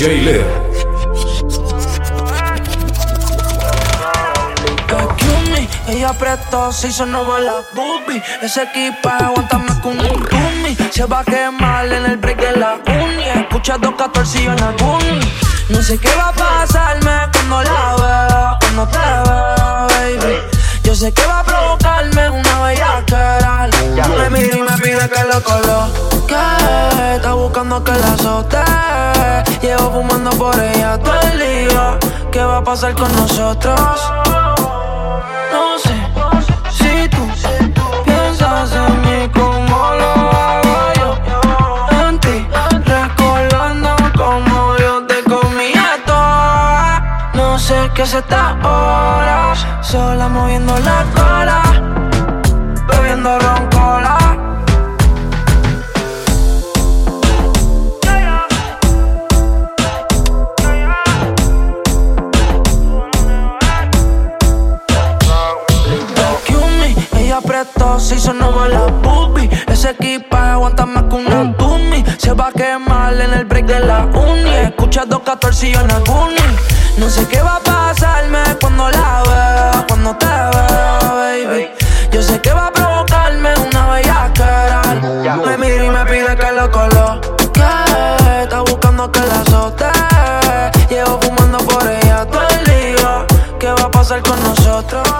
DJ Leo. Ella apretó, se hizo nueva la boobie. Ese equipaje aguanta más con un dummy. Se va a quemar en el break de la uni. Escucha 214 y yo en la uni. No sé qué va a pasarme cuando la veo, cuando te veo, baby. Yo sé que va a provocarme una bella cara. Me mira y me pide que lo coloque. Está buscando que la azote. Llevo fumando por ella todo el día. ¿Qué va a pasar con nosotros? No sé No sé qué es esta hora, sola moviendo la cola, bebiendo roncola. Apretó, se nueva la boobie. Ese equipaje aguanta más que una dummy. Se va a quemar en el break de la uni. Escucha 214 y yo en el uni. No sé qué va a pasarme cuando la veo, cuando te veo, baby. Yo sé que va a provocarme una bella cara. Me mira y me pide que lo coloque. Está buscando que la azote. Llevo fumando por ella todo el día. ¿Qué va a pasar con nosotros?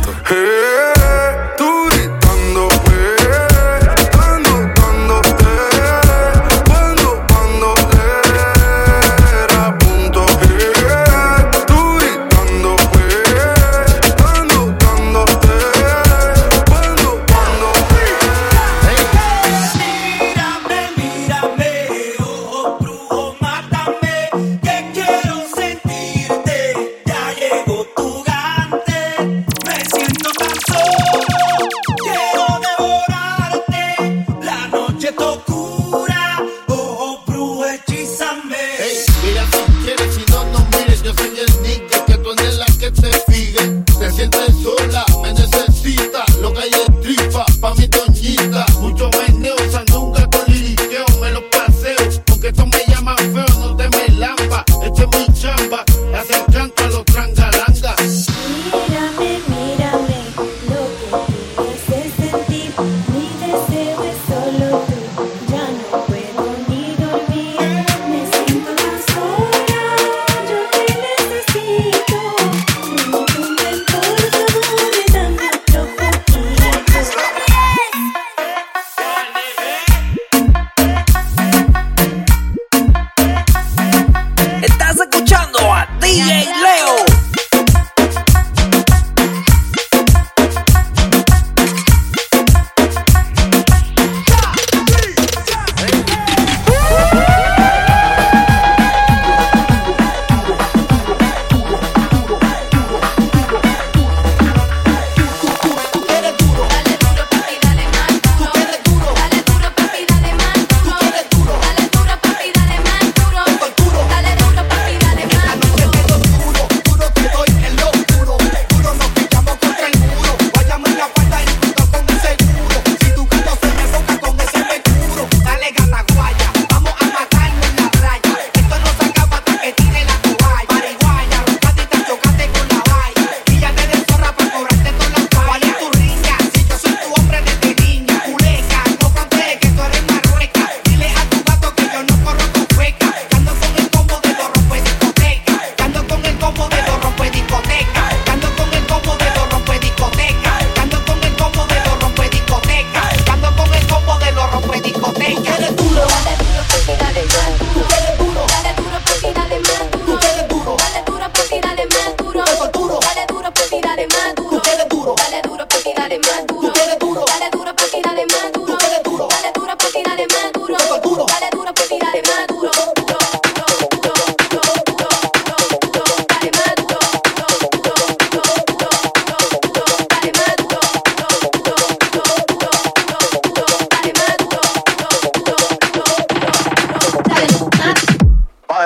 Punto Eh, Tú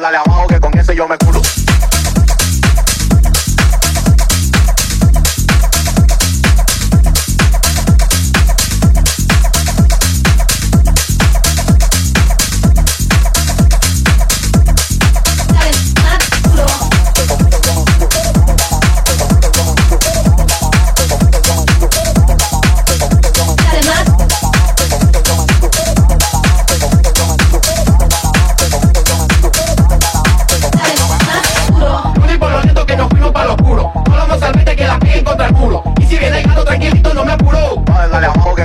dale abajo que con ese yo me culo.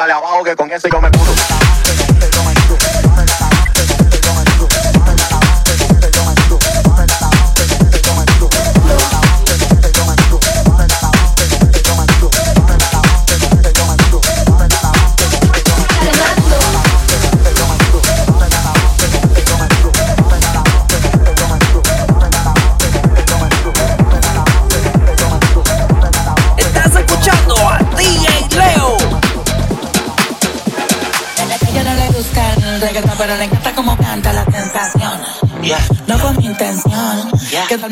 dale abajo que con eso yo me puto.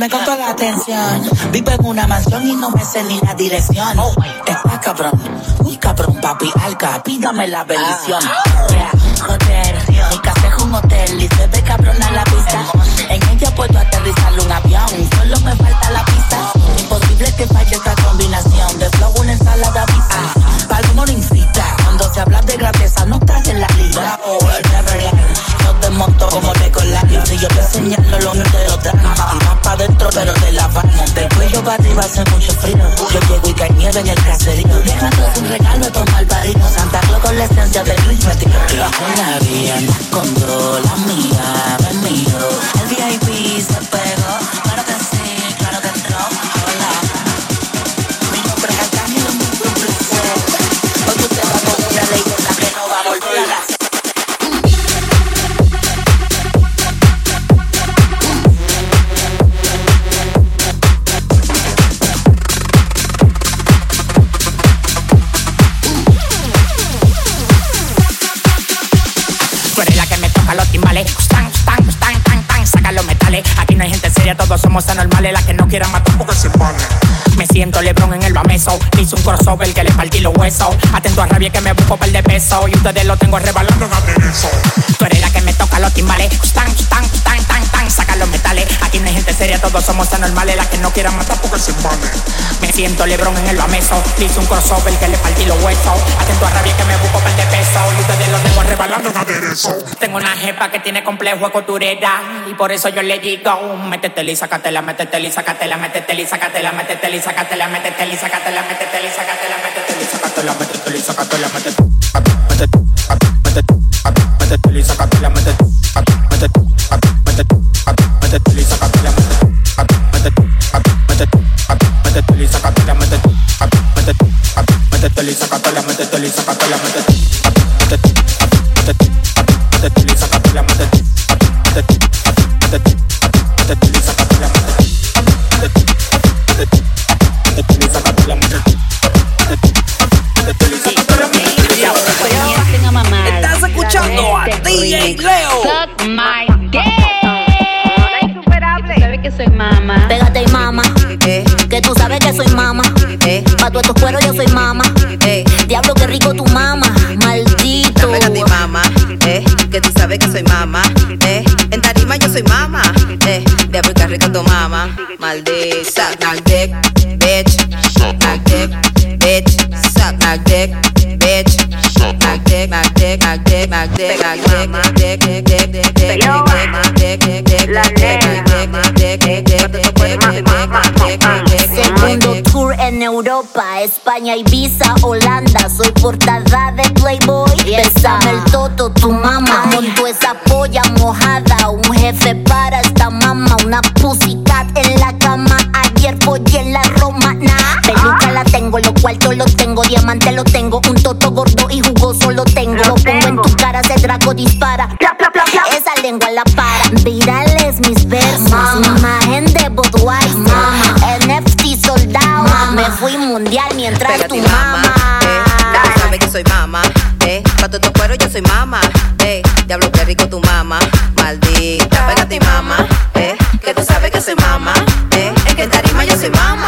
Toda la atención. Vivo en una mansión y no me sé ni la dirección. Oh, Está cabrón, muy cabrón, papi, alca, pídame la bendición. Yeah, hotel, mi casa es un hotel y se ve cabrón a la pista. En ella puedo aterrizar un avión, solo me falta la pista. Imposible que falle esta combinación de flow, una ensalada vista. Para no incita, cuando se habla de grandeza no estás en la lista. No te monto como de colar, si yo te señalo lo mío de otra dentro, pero de la mano. Del cuello para arriba hace mucho frío. Yo llego y cae nieve en el caserío. Dejando un regalo de tomar parido. Santa Claus con la esencia del Luis me tiró. La bien, con dos, la mía, me mío. Todos somos anormales. Las que no quieran matar porque se van. Me siento Lebron en el bameso. Hice un crossover que le partí los huesos. Atento a rabia que me busco par de peso. Y ustedes lo tengo rebalando en eso. Tú eres la que me toca los timbales. Tan, tan, tan, tan, tan. Saca los metales. Aquí no hay gente seria, todos somos anormales. Las que no quieran matar porque se van. Me siento Lebron en el bameso. Hice un crossover que le partí los huesos. Atento a rabia que me busco par de peso. Y ustedes lo tengo rebalando en eso. Tengo una jefa que tiene complejo de costurera. Y por eso yo le digo, métete y sácatela, métete y sácatela, métete y sácatela, métete y sácatela, métete y sácatela, métete y sácatela, métete y sácatela, Pa' todos estos yo soy mama. Eh. Diablo, qué rico tu mama. Maldito. Dame a ti, mama. Eh. Que tú sabes que soy mama. Eh. En tarima yo soy mama. Eh. Diablo, qué rico tu mama. Maldito. Suck my dick, bitch. Suck my dick, bitch. Suck my dick, bitch. Suck my dick, my dick, my dick, my dick, my dick. Europa, España, Ibiza, Holanda. Soy portada de Playboy. Bésame el toto, tu mamá. Monto esa polla mojada. Un jefe para esta mamá. Una pussycat en la cama. Ayer follé en la romana. Peluca la tengo, los cuartos los tengo. Diamante lo tengo. Un toto gordo y jugoso lo tengo. Lo pongo en tu cara, ese draco dispara. Esa lengua la para. Virales mis versos. Imagen mundial mientras Pégate tu y mamá, eh, ya tú sabes que soy mamá, eh, pa' tu cuero yo soy mamá, eh, diablo que rico tu mamá, maldita, pégate y mamá, eh, que tú sabes que soy mamá, eh, es que en tarima yo soy mamá,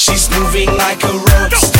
She's moving like a rock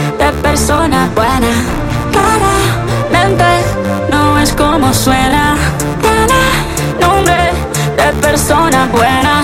persona buena. Claramente no es como suena. Tiene nombre de persona buena.